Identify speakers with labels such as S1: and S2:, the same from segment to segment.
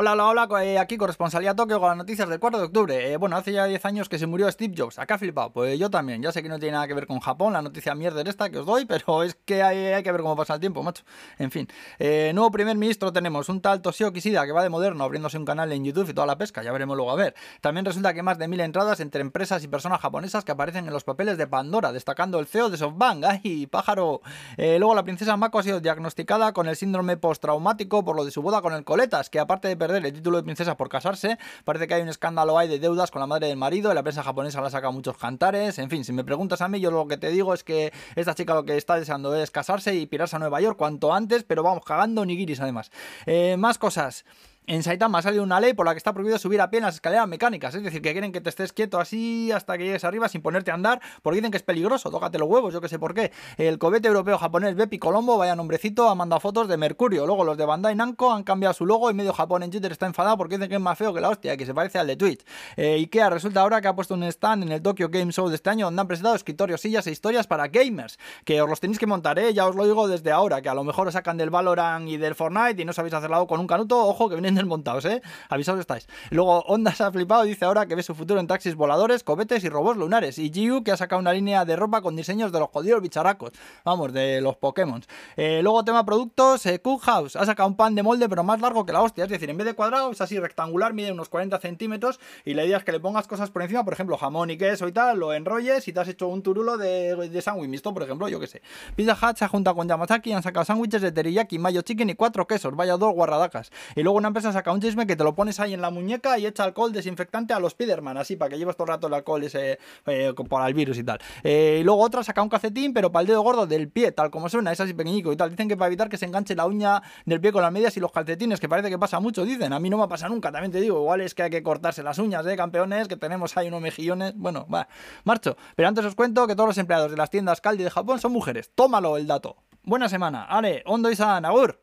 S1: Hola, hola, hola, eh, aquí corresponsalía Tokio con las noticias del 4 de octubre. Eh, bueno, hace ya 10 años que se murió Steve Jobs. Acá flipado. Pues yo también. Ya sé que no tiene nada que ver con Japón, la noticia mierda esta que os doy, pero es que hay, que ver cómo pasa el tiempo, macho. En fin. Eh, nuevo primer ministro tenemos un tal Toshio Kishida que va de moderno abriéndose un canal en YouTube y toda la pesca. Ya veremos luego a ver. También resulta que más de mil entradas entre empresas y personas japonesas que aparecen en los papeles de Pandora, destacando el CEO de SoftBank. ¡Ay, pájaro! luego la princesa Mako ha sido diagnosticada con el síndrome postraumático por lo de su boda con el Coletas, que aparte de perder el título de princesa por casarse, parece que hay un escándalo ahí de deudas con la madre del marido, la prensa japonesa la saca muchos cantares, en fin, si me preguntas a mí, yo lo que te digo es que esta chica lo que está deseando es casarse y pirarse a Nueva York cuanto antes, pero vamos, cagando nigiris además. Eh, más cosas. En Saitama ha salido una ley por la que está prohibido subir a pie las escaleras mecánicas, es decir, que quieren que te estés quieto así hasta que llegues arriba sin ponerte a andar, porque dicen que es peligroso, tócate los huevos, yo que sé por qué. El cobete europeo japonés Bepi Colombo, vaya nombrecito, ha mandado fotos de Mercurio. Luego los de Bandai Namco han cambiado su logo y medio Japón en Twitter está enfadado porque dicen que es más feo que la hostia, que se parece al de Twitch. Eh, Ikea resulta ahora que ha puesto un stand en el Tokyo Game Show de este año donde han presentado escritorios, sillas e historias para gamers, que os los tenéis que montar, ¿eh? ya os lo digo desde ahora, que a lo mejor os sacan del Valorant y del Fortnite y no sabéis hacerlo con un canuto, ojo que vienen desmontados, ¿eh? avisados estáis. Luego Honda se ha flipado y dice ahora que ve su futuro en taxis voladores, cohetes y robots lunares. Y Giu que ha sacado una línea de ropa con diseños de los jodidos bicharacos. Vamos, de los Pokémon. Eh, luego tema productos, eh, House ha sacado un pan de molde pero más largo que la hostia. Es decir, en vez de cuadrado es así rectangular, mide unos 40 centímetros y la idea es que le pongas cosas por encima, por ejemplo, jamón y queso y tal, lo enrolles y te has hecho un turulo de, sándwich mixto, por ejemplo, yo que sé. Pizza Hut se ha con Yamazaki y han sacado sándwiches de teriyaki, mayo chicken y cuatro quesos. Vaya dos guarradacas. Y luego una empresa saca un chisme que te lo pones ahí en la muñeca y echa alcohol desinfectante a los Spiderman, así para que lleves todo el rato el alcohol ese eh, el virus y tal. Eh, y luego otra saca un calcetín, pero para el dedo gordo del pie, tal como suena, es así pequeñico y tal. Dicen que para evitar que se enganche la uña del pie con las medias y los calcetines, que parece que pasa mucho, dicen. A mí no me pasa nunca, también te digo. Igual es que hay que cortarse las uñas, ¿eh, campeones? Que tenemos ahí unos mejillones. Bueno, va, marcho. Pero antes os cuento que todos los empleados de las tiendas Caldi de Japón son mujeres. Tómalo el dato. Buena semana. Ale, Ondo y San, agur.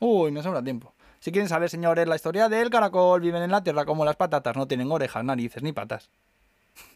S1: Uy, me sobra tiempo. Si quieren saber, señores, la historia del caracol, viven en la tierra como las patatas, no tienen orejas, narices ni patas.